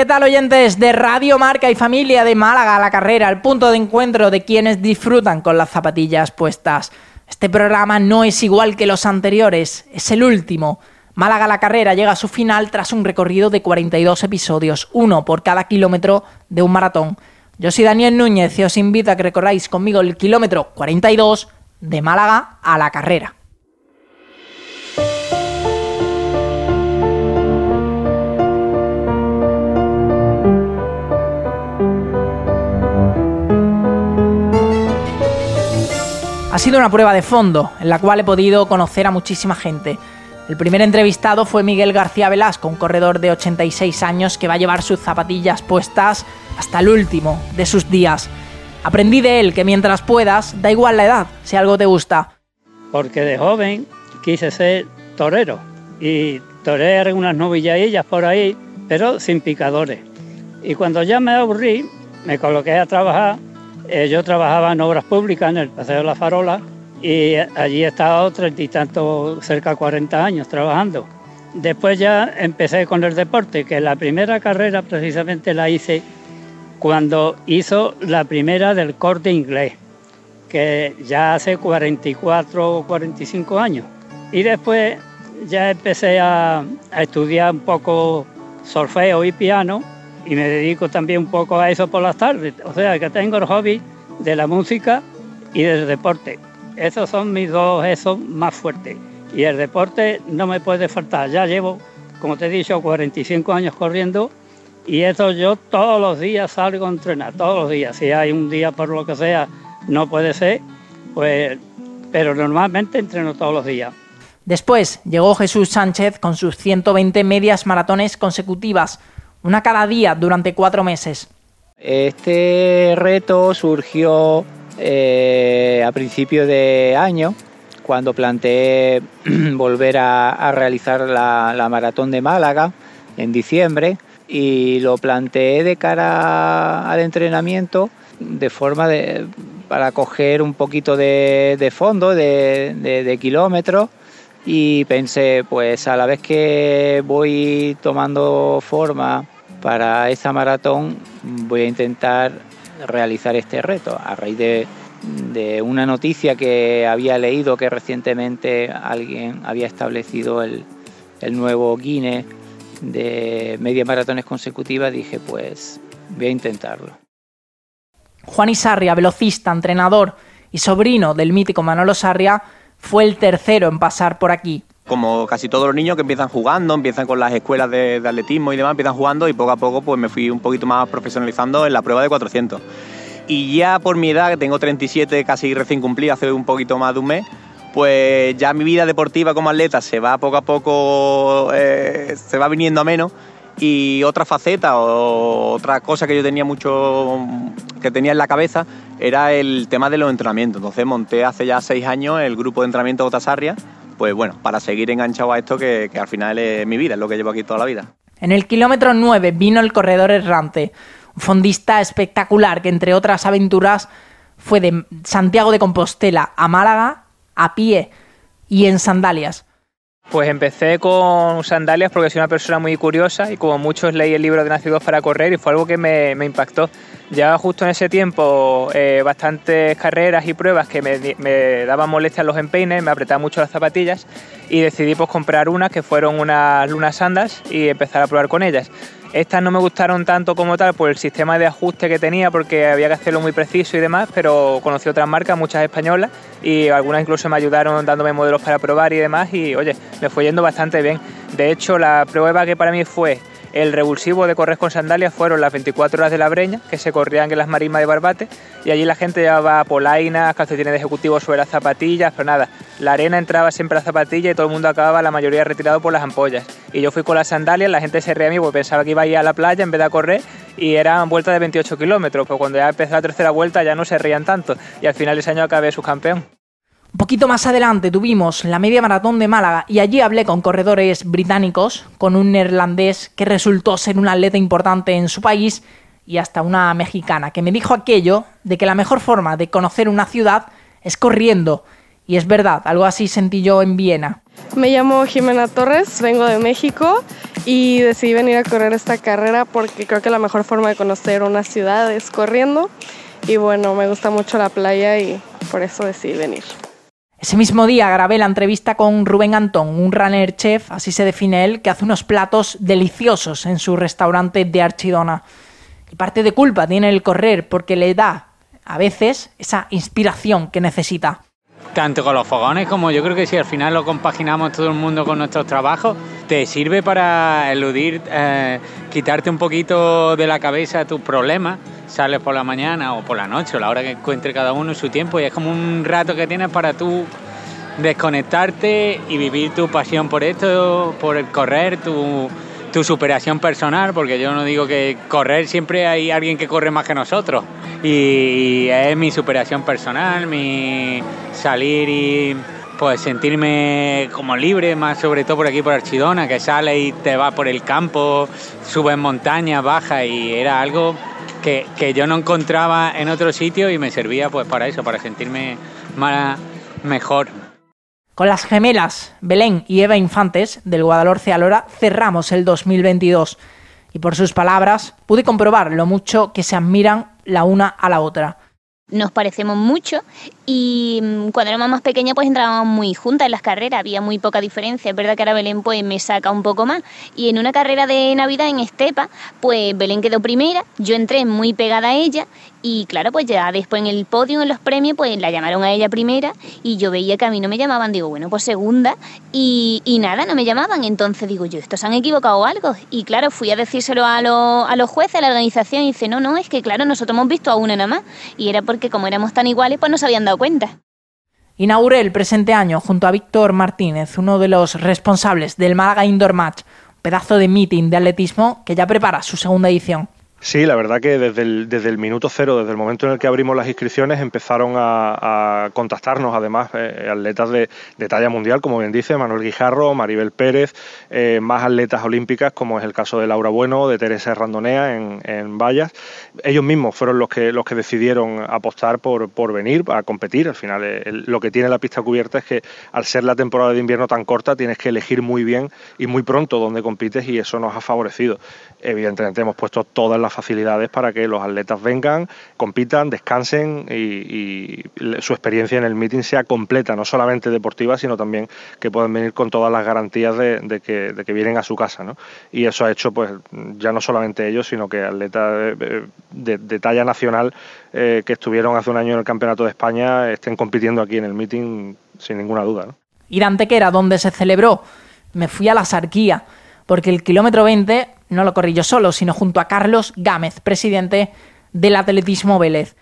¿Qué tal oyentes de Radio Marca y Familia de Málaga la carrera, el punto de encuentro de quienes disfrutan con las zapatillas puestas? Este programa no es igual que los anteriores, es el último. Málaga la carrera llega a su final tras un recorrido de 42 episodios, uno por cada kilómetro de un maratón. Yo soy Daniel Núñez y os invito a que recorráis conmigo el kilómetro 42 de Málaga a la carrera. Sido una prueba de fondo en la cual he podido conocer a muchísima gente. El primer entrevistado fue Miguel García Velasco, un corredor de 86 años que va a llevar sus zapatillas puestas hasta el último de sus días. Aprendí de él que mientras puedas, da igual la edad, si algo te gusta. Porque de joven quise ser torero y toré unas novilladillas por ahí, pero sin picadores. Y cuando ya me aburrí, me coloqué a trabajar yo trabajaba en obras públicas en el Paseo de la Farola y allí he estado treinta y tanto, cerca de 40 años trabajando. Después ya empecé con el deporte, que la primera carrera precisamente la hice cuando hizo la primera del corte inglés, que ya hace 44 o 45 años. Y después ya empecé a, a estudiar un poco solfeo y piano y me dedico también un poco a eso por las tardes. O sea, que tengo el hobby de la música y del deporte. Esos son mis dos esos más fuertes. Y el deporte no me puede faltar. Ya llevo, como te he dicho, 45 años corriendo y eso yo todos los días salgo a entrenar, todos los días. Si hay un día por lo que sea no puede ser, pues, pero normalmente entreno todos los días. Después llegó Jesús Sánchez con sus 120 medias maratones consecutivas una cada día durante cuatro meses. Este reto surgió eh, a principio de año, cuando planteé volver a, realizar la, maratón de Málaga en diciembre y lo planteé de cara al entrenamiento de forma de, para coger un poquito de, fondo, de, de kilómetros y pensé, pues a la vez que voy tomando forma para esta maratón, voy a intentar realizar este reto a raíz de, una noticia que había leído que recientemente alguien había establecido el, el nuevo Guinness de media maratones consecutivas, dije pues voy a intentarlo. Juan Isarria, velocista, entrenador y sobrino del mítico Manolo Sarria, fue el tercero en pasar por aquí. Como casi todos los niños que empiezan jugando, empiezan con las escuelas de, atletismo y demás, empiezan jugando y poco a poco pues me fui un poquito más profesionalizando en la prueba de 400. Y ya por mi edad, que tengo 37, casi recién cumplida, hace un poquito más de un mes, pues ya mi vida deportiva como atleta se va poco a poco, eh, se va viniendo a menos y otra faceta o otra cosa que yo tenía mucho, que tenía en la cabeza, era el tema de los entrenamientos. Entonces monté hace ya seis años el grupo de entrenamiento Otasarria, pues bueno, para seguir enganchado a esto que, que al final es mi vida, es lo que llevo aquí toda la vida. En el kilómetro 9 vino el corredor errante, un fondista espectacular que entre otras aventuras fue de Santiago de Compostela a Málaga a pie y en sandalias. Pues empecé con sandalias porque soy una persona muy curiosa y como muchos leí el libro de Nacidos para Correr y fue algo que me, impactó. Ya justo en ese tiempo eh, bastantes carreras y pruebas que me, daban molestias los empeines, me apretaban mucho las zapatillas y decidí pues comprar unas que fueron unas lunas sandas y empezar a probar con ellas. Estas no me gustaron tanto como tal por el sistema de ajuste que tenía, porque había que hacerlo muy preciso y demás, pero conocí otras marcas, muchas españolas, y algunas incluso me ayudaron dándome modelos para probar y demás, y oye, me fue yendo bastante bien. De hecho, la prueba que para mí fue el revulsivo de correr con sandalias fueron las 24 horas de la Breña, que se corrían en las marismas de Barbate, y allí la gente llevaba polainas, calcetines de ejecutivo sobre las zapatillas, pero nada, la arena entraba siempre a la zapatilla y todo el mundo acababa, la mayoría retirado por las ampollas. Y yo fui con las sandalias, la gente se reía a mí porque pensaba que iba a ir a la playa en vez de a correr, y eran vueltas de 28 kilómetros, pero cuando ya empezó la tercera vuelta ya no se reían tanto, y al final ese año acabé subcampeón. Un poquito más adelante tuvimos la media maratón de Málaga y allí hablé con corredores británicos, con un neerlandés que resultó ser un atleta importante en su país y hasta una mexicana que me dijo aquello de que la mejor forma de conocer una ciudad es corriendo. Y es verdad, algo así sentí yo en Viena. Me llamo Jimena Torres, vengo de México y decidí venir a correr esta carrera porque creo que la mejor forma de conocer una ciudad es corriendo y bueno, me gusta mucho la playa y por eso decidí venir. Ese mismo día grabé la entrevista con Rubén Antón, un runner chef, así se define él, que hace unos platos deliciosos en su restaurante de Archidona. Y parte de culpa tiene el correr porque le da, a veces, esa inspiración que necesita. Tanto con los fogones como yo creo que si al final lo compaginamos todo el mundo con nuestros trabajos, te sirve para eludir, eh, quitarte un poquito de la cabeza tus problemas sales por la mañana o por la noche o la hora que encuentre cada uno su tiempo y es como un rato que tienes para tú desconectarte y vivir tu pasión por esto, por el correr, tu, tu superación personal, porque yo no digo que correr siempre hay alguien que corre más que nosotros y es mi superación personal, mi salir y pues sentirme como libre, más sobre todo por aquí por Archidona, que sale y te va por el campo, subes montañas, baja y era algo que, yo no encontraba en otro sitio y me servía pues para eso, para sentirme más, mejor. Con las gemelas Belén y Eva Infantes del Guadalhorce Alora cerramos el 2022 y por sus palabras pude comprobar lo mucho que se admiran la una a la otra nos parecemos mucho y mm, cuando era más pequeña pues entrábamos muy juntas en las carreras, había muy poca diferencia, es verdad que ahora Belén pues me saca un poco más. Y en una carrera de Navidad en Estepa pues Belén quedó primera, yo entré muy pegada a ella. Y claro pues ya después en el podio, en los premios pues la llamaron a ella primera. Y yo veía que a mí no me llamaban, digo bueno pues segunda y, nada, no me llamaban, entonces digo yo, estos han equivocado algo y claro fui a decírselo a, a los jueces, a la organización. Y dice no, no, es que claro nosotros hemos visto a una nada más y era porque que como éramos tan iguales, pues no se habían dado cuenta. Inauguré el presente año junto a Víctor Martínez, uno de los responsables del Málaga Indoor Match, pedazo de meeting de atletismo que ya prepara su segunda edición. Sí, la verdad que desde el, desde el minuto cero, desde el momento en el que abrimos las inscripciones, empezaron a, contactarnos además eh, atletas de, talla mundial, como bien dice Manuel Guijarro, Maribel Pérez, eh, más atletas olímpicas, como es el caso de Laura Bueno, de Teresa Randonea en, en Vallas. Ellos mismos fueron los que, los que decidieron apostar por, por venir a competir. Al final, eh, lo que tiene la pista cubierta es que al ser la temporada de invierno tan corta, tienes que elegir muy bien y muy pronto dónde compites y eso nos ha favorecido. Evidentemente hemos puesto todas las facilidades para que los atletas vengan, compitan, descansen y, su experiencia en el meeting sea completa, no solamente deportiva, sino también que puedan venir con todas las garantías de, que, vienen a su casa. ¿no? Y eso ha hecho, pues, ya no solamente ellos, sino que atletas de, talla nacional eh, que estuvieron hace un año en el Campeonato de España estén compitiendo aquí en el meeting sin ninguna duda. ¿no? Ir que era donde se celebró, me fui a la Sarquía, porque el kilómetro 20 no lo corrí yo solo, sino junto a Carlos Gámez, presidente del Atletismo Vélez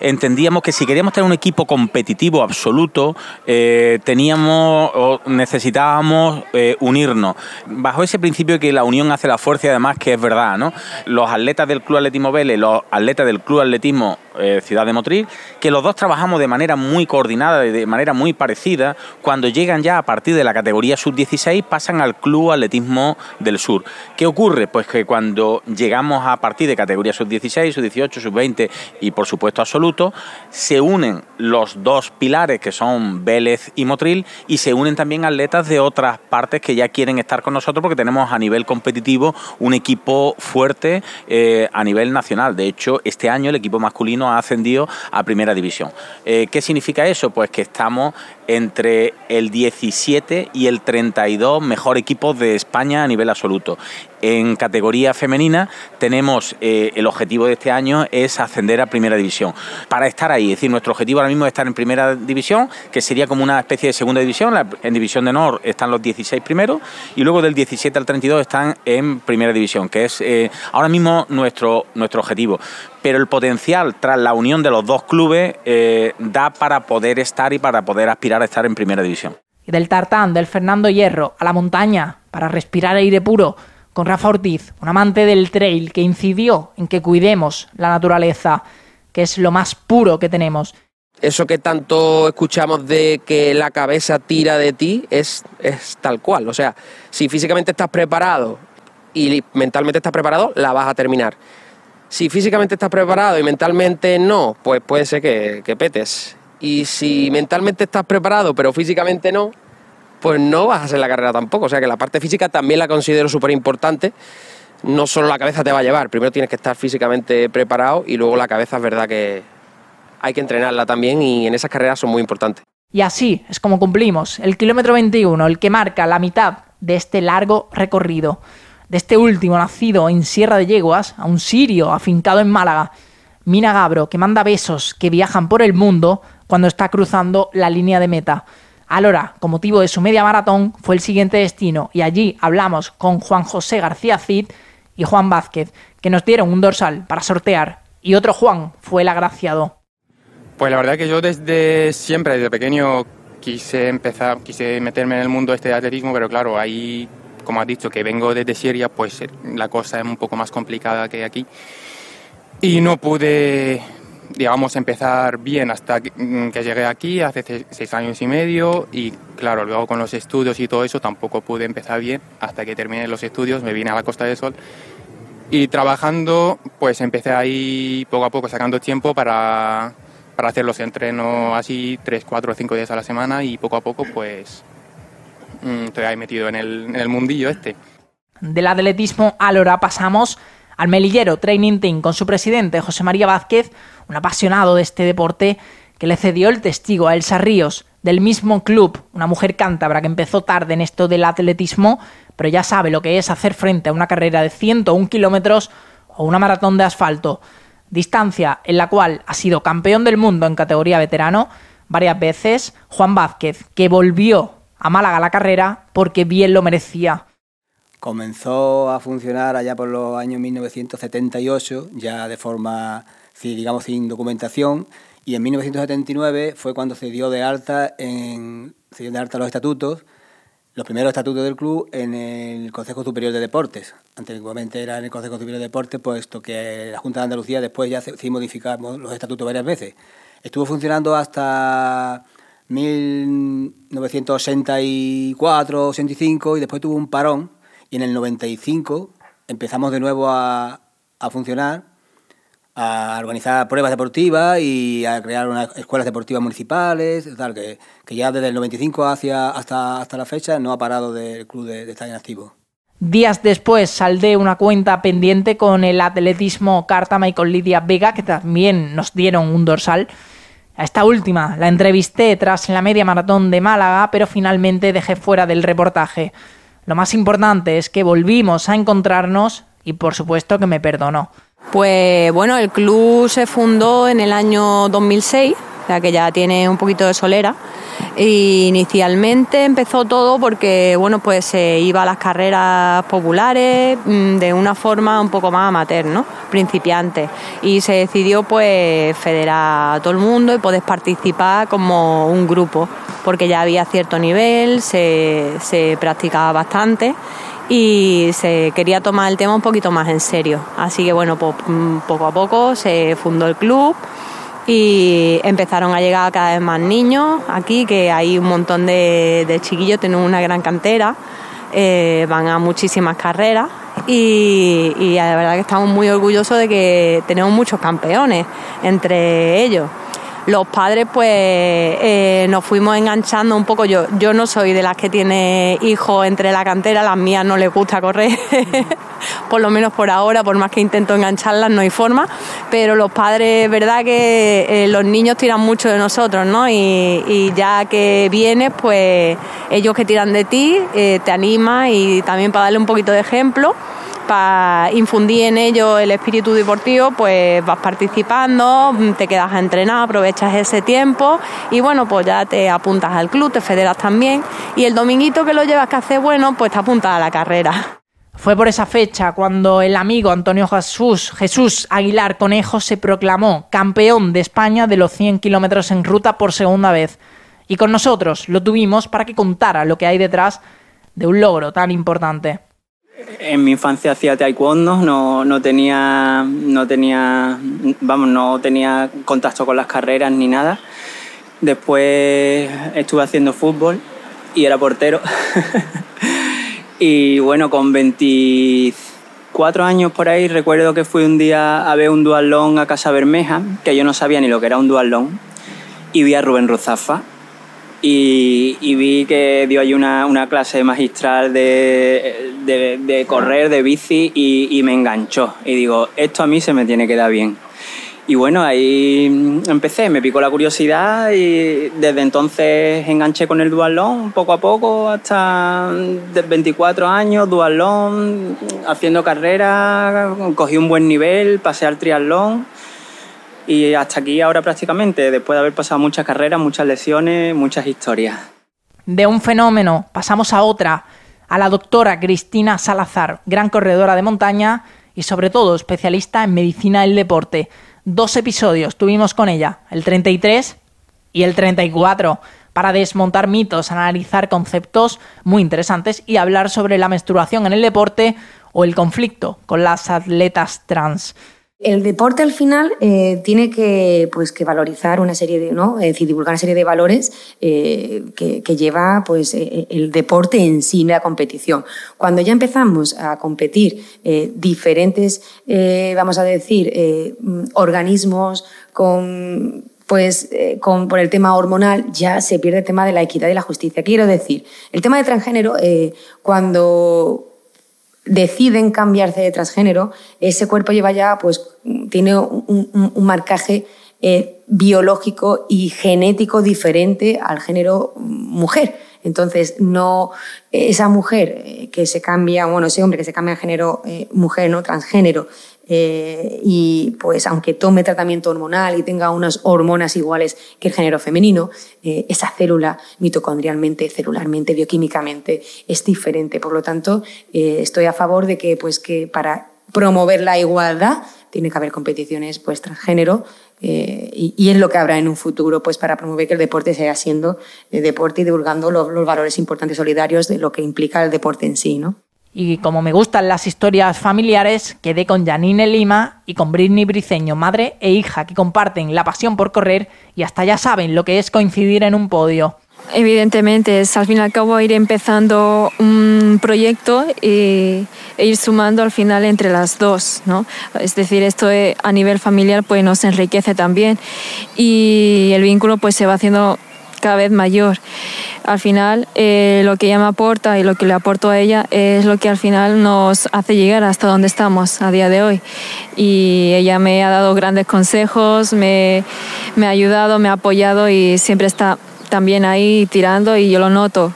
entendíamos que si queríamos tener un equipo competitivo absoluto, eh, teníamos o necesitábamos eh, unirnos. Bajo ese principio que la unión hace la fuerza y además que es verdad, ¿no? Los atletas del Club Atletismo Vélez, los atletas del Club Atletismo eh, Ciudad de Motril, que los dos trabajamos de manera muy coordinada y de manera muy parecida, cuando llegan ya a partir de la categoría sub-16 pasan al Club Atletismo del Sur. ¿Qué ocurre? Pues que cuando llegamos a partir de categoría sub-16, sub-18, sub-20 y por supuesto absoluto, se unen los dos pilares que son Vélez y Motril y se unen también atletas de otras partes que ya quieren estar con nosotros porque tenemos a nivel competitivo un equipo fuerte eh, a nivel nacional. De hecho, este año el equipo masculino ha ascendido a primera división. Eh, ¿Qué significa eso? Pues que estamos entre el 17 y el 32 mejor equipos de España a nivel absoluto. En categoría femenina tenemos eh, el objetivo de este año es ascender a primera división. Para estar ahí, es decir, nuestro objetivo ahora mismo es estar en primera división, que sería como una especie de segunda división. En división de honor están los 16 primeros y luego del 17 al 32 están en primera división, que es eh, ahora mismo nuestro, nuestro objetivo. Pero el potencial tras la unión de los dos clubes eh, da para poder estar y para poder aspirar a estar en primera división. Y del tartán, del Fernando Hierro, a la montaña, para respirar aire puro con Rafa Ortiz, un amante del trail que incidió en que cuidemos la naturaleza, que es lo más puro que tenemos. Eso que tanto escuchamos de que la cabeza tira de ti es, es tal cual. O sea, si físicamente estás preparado y mentalmente estás preparado, la vas a terminar. Si físicamente estás preparado y mentalmente no, pues puede ser que, que petes. Y si mentalmente estás preparado pero físicamente no, pues no vas a hacer la carrera tampoco. O sea que la parte física también la considero súper importante. No solo la cabeza te va a llevar, primero tienes que estar físicamente preparado y luego la cabeza es verdad que hay que entrenarla también y en esas carreras son muy importantes. Y así es como cumplimos el kilómetro 21, el que marca la mitad de este largo recorrido. De este último nacido en Sierra de Yeguas, a un sirio afincado en Málaga, Mina Gabro, que manda besos que viajan por el mundo cuando está cruzando la línea de meta. Alora, con motivo de su media maratón, fue el siguiente destino y allí hablamos con Juan José García Cid y Juan Vázquez, que nos dieron un dorsal para sortear y otro Juan fue el agraciado. Pues la verdad que yo desde siempre, desde pequeño, quise empezar, quise meterme en el mundo este de atletismo, pero claro, ahí, como has dicho, que vengo desde Siria, pues eh, la cosa es un poco más complicada que aquí. Y no pude, digamos, empezar bien hasta que, mm, llegué aquí hace seis años y medio y claro, luego con los estudios y todo eso tampoco pude empezar bien hasta que terminé los estudios, me vine a la Costa del Sol y trabajando pues empecé ahí poco a poco sacando tiempo para, para hacer los entrenos así tres, cuatro, cinco días a la semana y poco a poco pues mm, estoy ahí metido en el, en el mundillo este. Del atletismo a Lora pasamos al Melillero Training Team con su presidente José María Vázquez, un apasionado de este deporte que le cedió el testigo a Elsa Ríos, del mismo club, una mujer cántabra que empezó tarde en esto del atletismo, pero ya sabe lo que es hacer frente a una carrera de 101 kilómetros o una maratón de asfalto, distancia en la cual ha sido campeón del mundo en categoría veterano varias veces, Juan Vázquez, que volvió a Málaga la carrera porque bien lo merecía. Comenzó a funcionar allá por los años 1978, ya de forma, digamos, sin documentación, y en 1979 fue cuando se dio de alta, en, se dio de alta los estatutos, los primeros estatutos del club en el Consejo Superior de Deportes. Antiguamente era en el Consejo Superior de Deportes, puesto que la Junta de Andalucía después ya sí modificamos los estatutos varias veces. Estuvo funcionando hasta 1984, 85 y después tuvo un parón y en el 95 empezamos de nuevo a, a funcionar, a organizar pruebas deportivas y a crear unas escuelas deportivas municipales, tal, que, que ya desde el 95 hacia, hasta, hasta la fecha no ha parado del club de, de estar en activo. Días después saldé una cuenta pendiente con el atletismo Cártama y con Lidia Vega, que también nos dieron un dorsal. A esta última la entrevisté tras la media maratón de Málaga, pero finalmente dejé fuera del reportaje. Lo más importante es que volvimos a encontrarnos y por supuesto que me perdonó. Pues bueno, el club se fundó en el año 2006, o que ya tiene un poquito de solera. Y inicialmente empezó todo porque bueno, pues se iba a las carreras populares mm, de una forma un poco más amateur, ¿no? Principiante. Y se decidió pues federar a todo el mundo y poder participar como un grupo, porque ya había cierto nivel, se, se practicaba bastante y se quería tomar el tema un poquito más en serio. Así que bueno, pues mm, poco a poco se fundó el club y empezaron a llegar cada vez más niños aquí, que hay un montón de, de chiquillos, tenemos una gran cantera, eh, van a muchísimas carreras y, y la verdad que estamos muy orgullosos de que tenemos muchos campeones entre ellos los padres pues eh, nos fuimos enganchando un poco. Yo, yo no soy de las que tiene hijos entre la cantera, las mías no les gusta correr, por lo menos por ahora, por más que intento engancharlas, no hay forma. Pero los padres, verdad que eh, los niños tiran mucho de nosotros, ¿no? Y, ya que vienes, pues ellos que tiran de ti, eh, te animan y también para darle un poquito de ejemplo para infundir en ellos el espíritu deportivo, pues vas participando, te quedas a entrenar, aprovechas ese tiempo y bueno, pues ya te apuntas al club, te federas también y el dominguito que lo llevas que hace bueno, pues te apuntas a la carrera. Fue por esa fecha cuando el amigo Antonio Jesús, Jesús Aguilar Conejo se proclamó campeón de España de los 100 kilómetros en ruta por segunda vez. Y con nosotros lo tuvimos para que contara lo que hay detrás de un logro tan importante. En mi infancia hacía taekwondo, no, no, tenía, no tenía, vamos, no tenía contacto con las carreras ni nada. Después estuve haciendo fútbol y era portero. y bueno, con 24 años por ahí recuerdo que fui un día a ver un dualón a Casa Bermeja, que yo no sabía ni lo que era un dualón, y vi a Rubén Ruzafa y, y vi que dio ahí una, una clase magistral de, de, de correr, de bici y, y me enganchó. Y digo, esto a mí se me tiene que dar bien. Y bueno, ahí empecé, me picó la curiosidad y desde entonces enganché con el dualón poco a poco hasta de 24 años, dualón, haciendo carrera, cogí un buen nivel, pasé al triatlón y hasta aquí ahora prácticamente, después de haber pasado muchas carreras, muchas lesiones, muchas historias. De un fenómeno pasamos a otra, a la doctora Cristina Salazar, gran corredora de montaña y sobre todo especialista en medicina del deporte dos episodios tuvimos con ella, el 33 y el 34, para desmontar mitos, analizar conceptos muy interesantes y hablar sobre la menstruación en el deporte o el conflicto con las atletas trans. El deporte al final eh, tiene que, pues, que valorizar una serie de, ¿no? Es decir, divulgar una serie de valores eh, que, que, lleva pues, eh, el deporte en sí, la competición. Cuando ya empezamos a competir eh, diferentes, eh, vamos a decir, organismos con pues con, por el tema hormonal ya se pierde el tema de la equidad y la justicia. Quiero decir, el tema de transgénero, cuando deciden cambiarse de transgénero, ese cuerpo lleva ya, pues, tiene un, marcaje eh, biológico y genético diferente al género mujer. Entonces, no esa mujer eh, que se cambia, bueno, ese hombre que se cambia de género eh, mujer, no transgénero, eh, y pues aunque tome tratamiento hormonal y tenga unas hormonas iguales que el género femenino, eh, esa célula mitocondrialmente, celularmente, bioquímicamente es diferente. Por lo tanto, eh, estoy a favor de que, pues, que para promover la igualdad tiene que haber competiciones pues, transgénero eh, y, es lo que habrá en un futuro pues, para promover que el deporte siga siendo deporte y divulgando los, los valores importantes solidarios de lo que implica el deporte en sí. ¿no? Y como me gustan las historias familiares, quedé con Janine Lima y con Britney Briceño, madre e hija, que comparten la pasión por correr y hasta ya saben lo que es coincidir en un podio. Evidentemente, es al fin y al cabo ir empezando un proyecto y, e ir sumando al final entre las dos, ¿no? Es decir, esto a nivel familiar pues nos enriquece también y el vínculo pues se va haciendo cada vez mayor. Al final, eh, lo que ella me aporta y lo que le aporto a ella es lo que al final nos hace llegar hasta donde estamos a día de hoy. Y ella me ha dado grandes consejos, me, me ha ayudado, me ha apoyado y siempre está también ahí tirando y yo lo noto.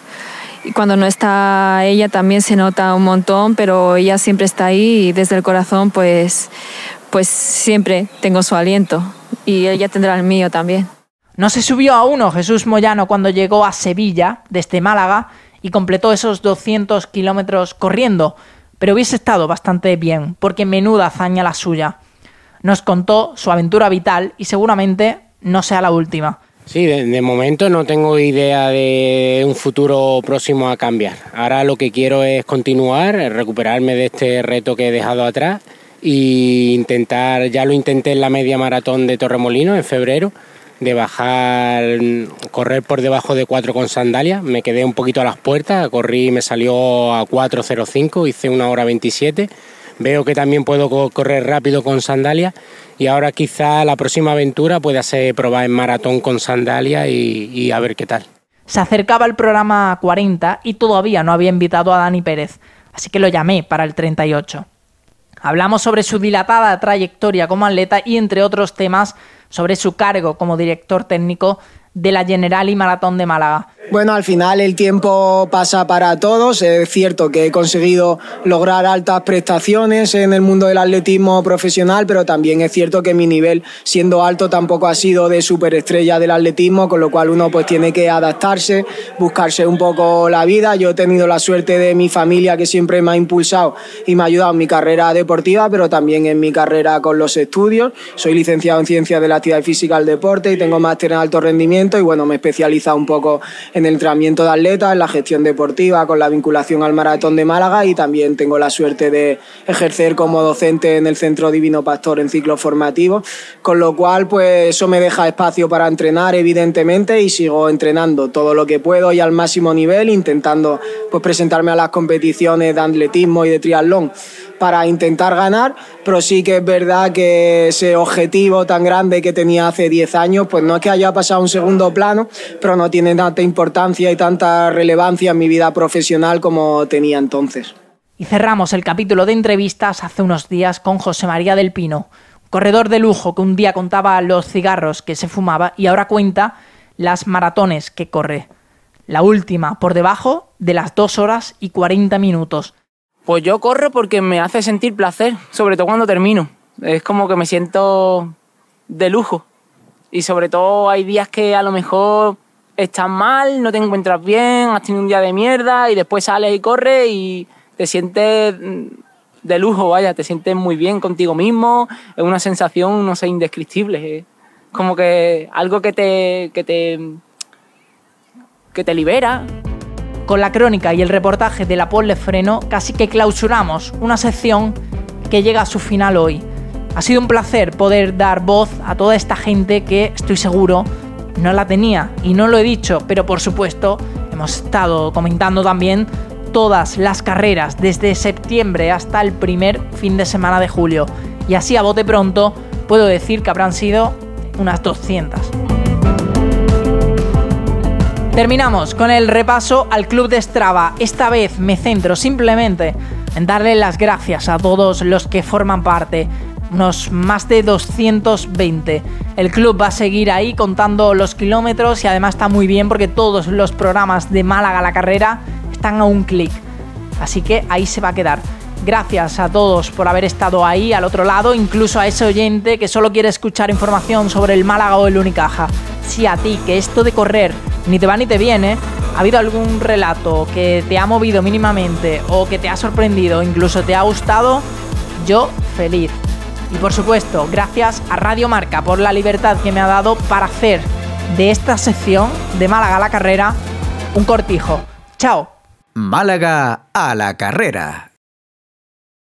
Y cuando no está ella también se nota un montón, pero ella siempre está ahí y desde el corazón pues, pues siempre tengo su aliento y ella tendrá el mío también. No se subió a uno Jesús Moyano cuando llegó a Sevilla desde Málaga y completó esos 200 kilómetros corriendo, pero hubiese estado bastante bien, porque menuda hazaña la suya. Nos contó su aventura vital y seguramente no sea la última. Sí, de, de, momento no tengo idea de un futuro próximo a cambiar. Ahora lo que quiero es continuar, recuperarme de este reto que he dejado atrás e intentar, ya lo intenté en la media maratón de Torremolino en febrero, de bajar, correr por debajo de 4 con sandalias. Me quedé un poquito a las puertas, corrí, me salió a 4.05, hice una hora 27. Veo que también puedo correr rápido con sandalias y ahora quizá la próxima aventura pueda ser probar en maratón con sandalias y, y a ver qué tal. Se acercaba el programa 40 y todavía no había invitado a Dani Pérez, así que lo llamé para el 38. Hablamos sobre su dilatada trayectoria como atleta y entre otros temas sobre su cargo como director técnico de la General y Maratón de Málaga. Bueno, al final el tiempo pasa para todos. Es cierto que he conseguido lograr altas prestaciones en el mundo del atletismo profesional, pero también es cierto que mi nivel, siendo alto, tampoco ha sido de superestrella del atletismo, con lo cual uno pues tiene que adaptarse, buscarse un poco la vida. Yo he tenido la suerte de mi familia que siempre me ha impulsado y me ha ayudado en mi carrera deportiva, pero también en mi carrera con los estudios. Soy licenciado en Ciencias de la Actividad Física del Deporte y tengo máster en alto rendimiento y bueno, me he especializado un poco en el entrenamiento de atletas, en la gestión deportiva, con la vinculación al Maratón de Málaga y también tengo la suerte de ejercer como docente en el Centro Divino Pastor en ciclos formativos, con lo cual pues eso me deja espacio para entrenar evidentemente y sigo entrenando todo lo que puedo y al máximo nivel, intentando pues presentarme a las competiciones de atletismo y de triatlón para intentar ganar, pero sí que es verdad que ese objetivo tan grande que tenía hace 10 años, pues no es que haya pasado a un segundo plano, pero no tiene tanta importancia y tanta relevancia en mi vida profesional como tenía entonces. Y cerramos el capítulo de entrevistas hace unos días con José María del Pino, corredor de lujo que un día contaba los cigarros que se fumaba y ahora cuenta las maratones que corre. La última por debajo de las 2 horas y 40 minutos. Pues yo corro porque me hace sentir placer, sobre todo cuando termino. Es como que me siento de lujo. Y sobre todo hay días que a lo mejor estás mal, no te encuentras bien, has tenido un día de mierda y después sales y corres y te sientes de lujo, vaya, te sientes muy bien contigo mismo, es una sensación, no sé, indescriptible. Como que algo que te, que te, que te libera. Con la crónica y el reportaje de la Pole Freno casi que clausuramos una sección que llega a su final hoy. Ha sido un placer poder dar voz a toda esta gente que estoy seguro no la tenía y no lo he dicho, pero por supuesto hemos estado comentando también todas las carreras desde septiembre hasta el primer fin de semana de julio. Y así a bote pronto puedo decir que habrán sido unas 200. Terminamos con el repaso al club de Strava. Esta vez me centro simplemente en darle las gracias a todos los que forman parte. Unos más de 220. El club va a seguir ahí contando los kilómetros y además está muy bien porque todos los programas de Málaga la carrera están a un clic. Así que ahí se va a quedar. Gracias a todos por haber estado ahí al otro lado, incluso a ese oyente que solo quiere escuchar información sobre el Málaga o el Unicaja. Si a ti, que esto de correr ni te va ni te viene, ha habido algún relato que te ha movido mínimamente o que te ha sorprendido, incluso te ha gustado, yo feliz. Y por supuesto, gracias a Radio Marca por la libertad que me ha dado para hacer de esta sección de Málaga a la carrera un cortijo. Chao. Málaga a la carrera.